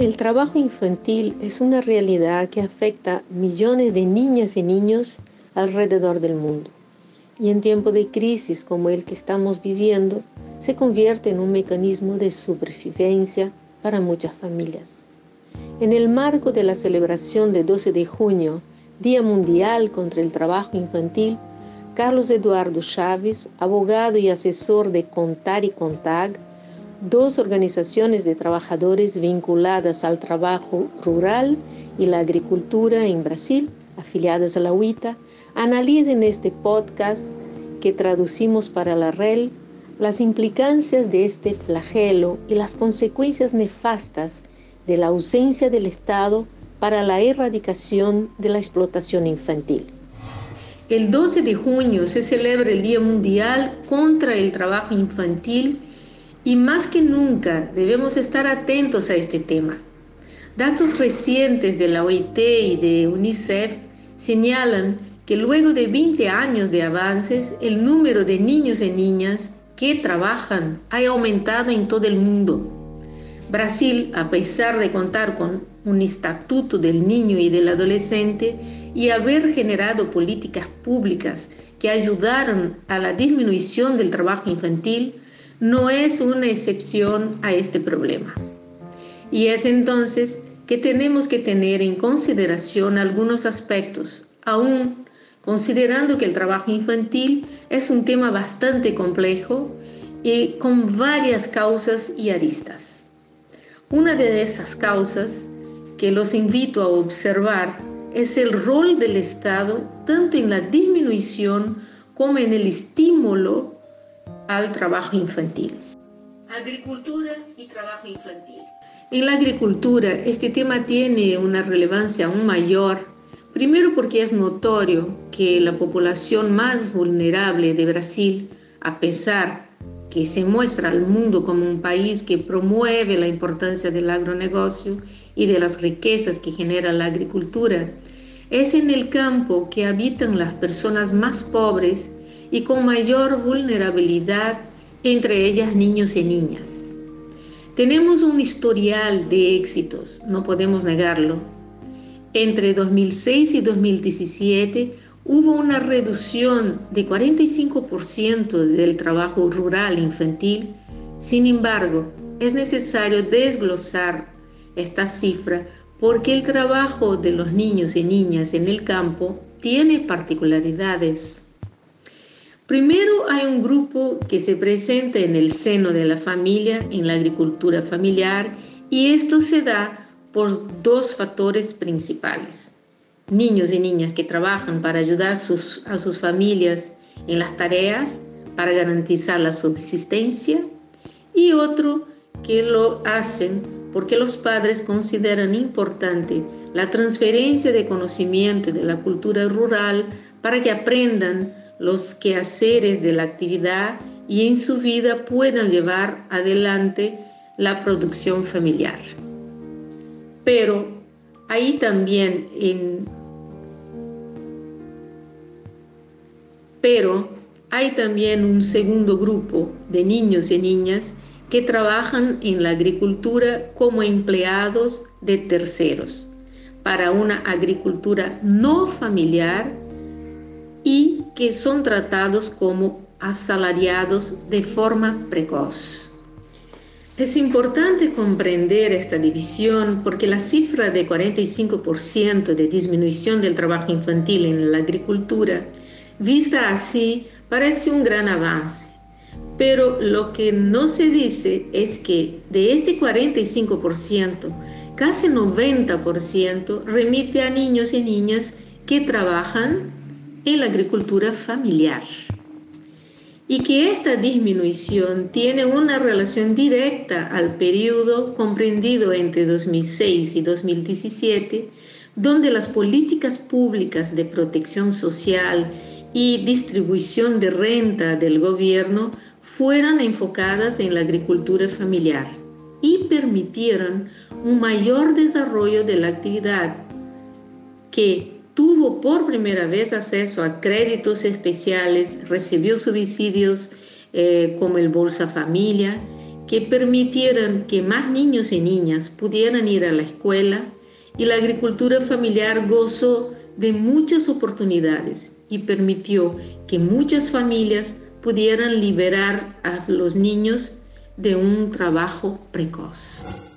El trabajo infantil es una realidad que afecta millones de niñas y niños alrededor del mundo. Y en tiempos de crisis como el que estamos viviendo, se convierte en un mecanismo de supervivencia para muchas familias. En el marco de la celebración de 12 de junio, Día Mundial contra el Trabajo Infantil, Carlos Eduardo Chávez, abogado y asesor de Contar y Contag, dos organizaciones de trabajadores vinculadas al trabajo rural y la agricultura en Brasil, afiliadas a la UITA, analicen este podcast que traducimos para la REL las implicancias de este flagelo y las consecuencias nefastas de la ausencia del Estado para la erradicación de la explotación infantil. El 12 de junio se celebra el Día Mundial contra el Trabajo Infantil y más que nunca debemos estar atentos a este tema. Datos recientes de la OIT y de UNICEF señalan que luego de 20 años de avances, el número de niños y niñas que trabajan ha aumentado en todo el mundo. Brasil, a pesar de contar con un estatuto del niño y del adolescente y haber generado políticas públicas que ayudaron a la disminución del trabajo infantil, no es una excepción a este problema. Y es entonces que tenemos que tener en consideración algunos aspectos, aún considerando que el trabajo infantil es un tema bastante complejo y con varias causas y aristas. Una de esas causas que los invito a observar es el rol del Estado tanto en la disminución como en el estímulo al trabajo infantil. Agricultura y trabajo infantil. En la agricultura este tema tiene una relevancia aún mayor, primero porque es notorio que la población más vulnerable de Brasil, a pesar que se muestra al mundo como un país que promueve la importancia del agronegocio y de las riquezas que genera la agricultura, es en el campo que habitan las personas más pobres y con mayor vulnerabilidad, entre ellas niños y niñas. Tenemos un historial de éxitos, no podemos negarlo. Entre 2006 y 2017 hubo una reducción de 45% del trabajo rural infantil. Sin embargo, es necesario desglosar esta cifra porque el trabajo de los niños y niñas en el campo tiene particularidades. Primero hay un grupo que se presenta en el seno de la familia, en la agricultura familiar, y esto se da por dos factores principales. Niños y niñas que trabajan para ayudar a sus familias en las tareas para garantizar la subsistencia y otro que lo hacen porque los padres consideran importante la transferencia de conocimiento de la cultura rural para que aprendan los quehaceres de la actividad y en su vida puedan llevar adelante la producción familiar. Pero ahí también pero hay también un segundo grupo de niños y niñas que trabajan en la agricultura como empleados de terceros para una agricultura no familiar y que son tratados como asalariados de forma precoz. Es importante comprender esta división porque la cifra de 45% de disminución del trabajo infantil en la agricultura, vista así, parece un gran avance. Pero lo que no se dice es que de este 45%, casi 90% remite a niños y niñas que trabajan en la agricultura familiar. Y que esta disminución tiene una relación directa al periodo comprendido entre 2006 y 2017, donde las políticas públicas de protección social y distribución de renta del gobierno fueron enfocadas en la agricultura familiar y permitieron un mayor desarrollo de la actividad que tuvo por primera vez acceso a créditos especiales, recibió subsidios eh, como el Bolsa Familia, que permitieron que más niños y niñas pudieran ir a la escuela y la agricultura familiar gozó de muchas oportunidades y permitió que muchas familias pudieran liberar a los niños de un trabajo precoz.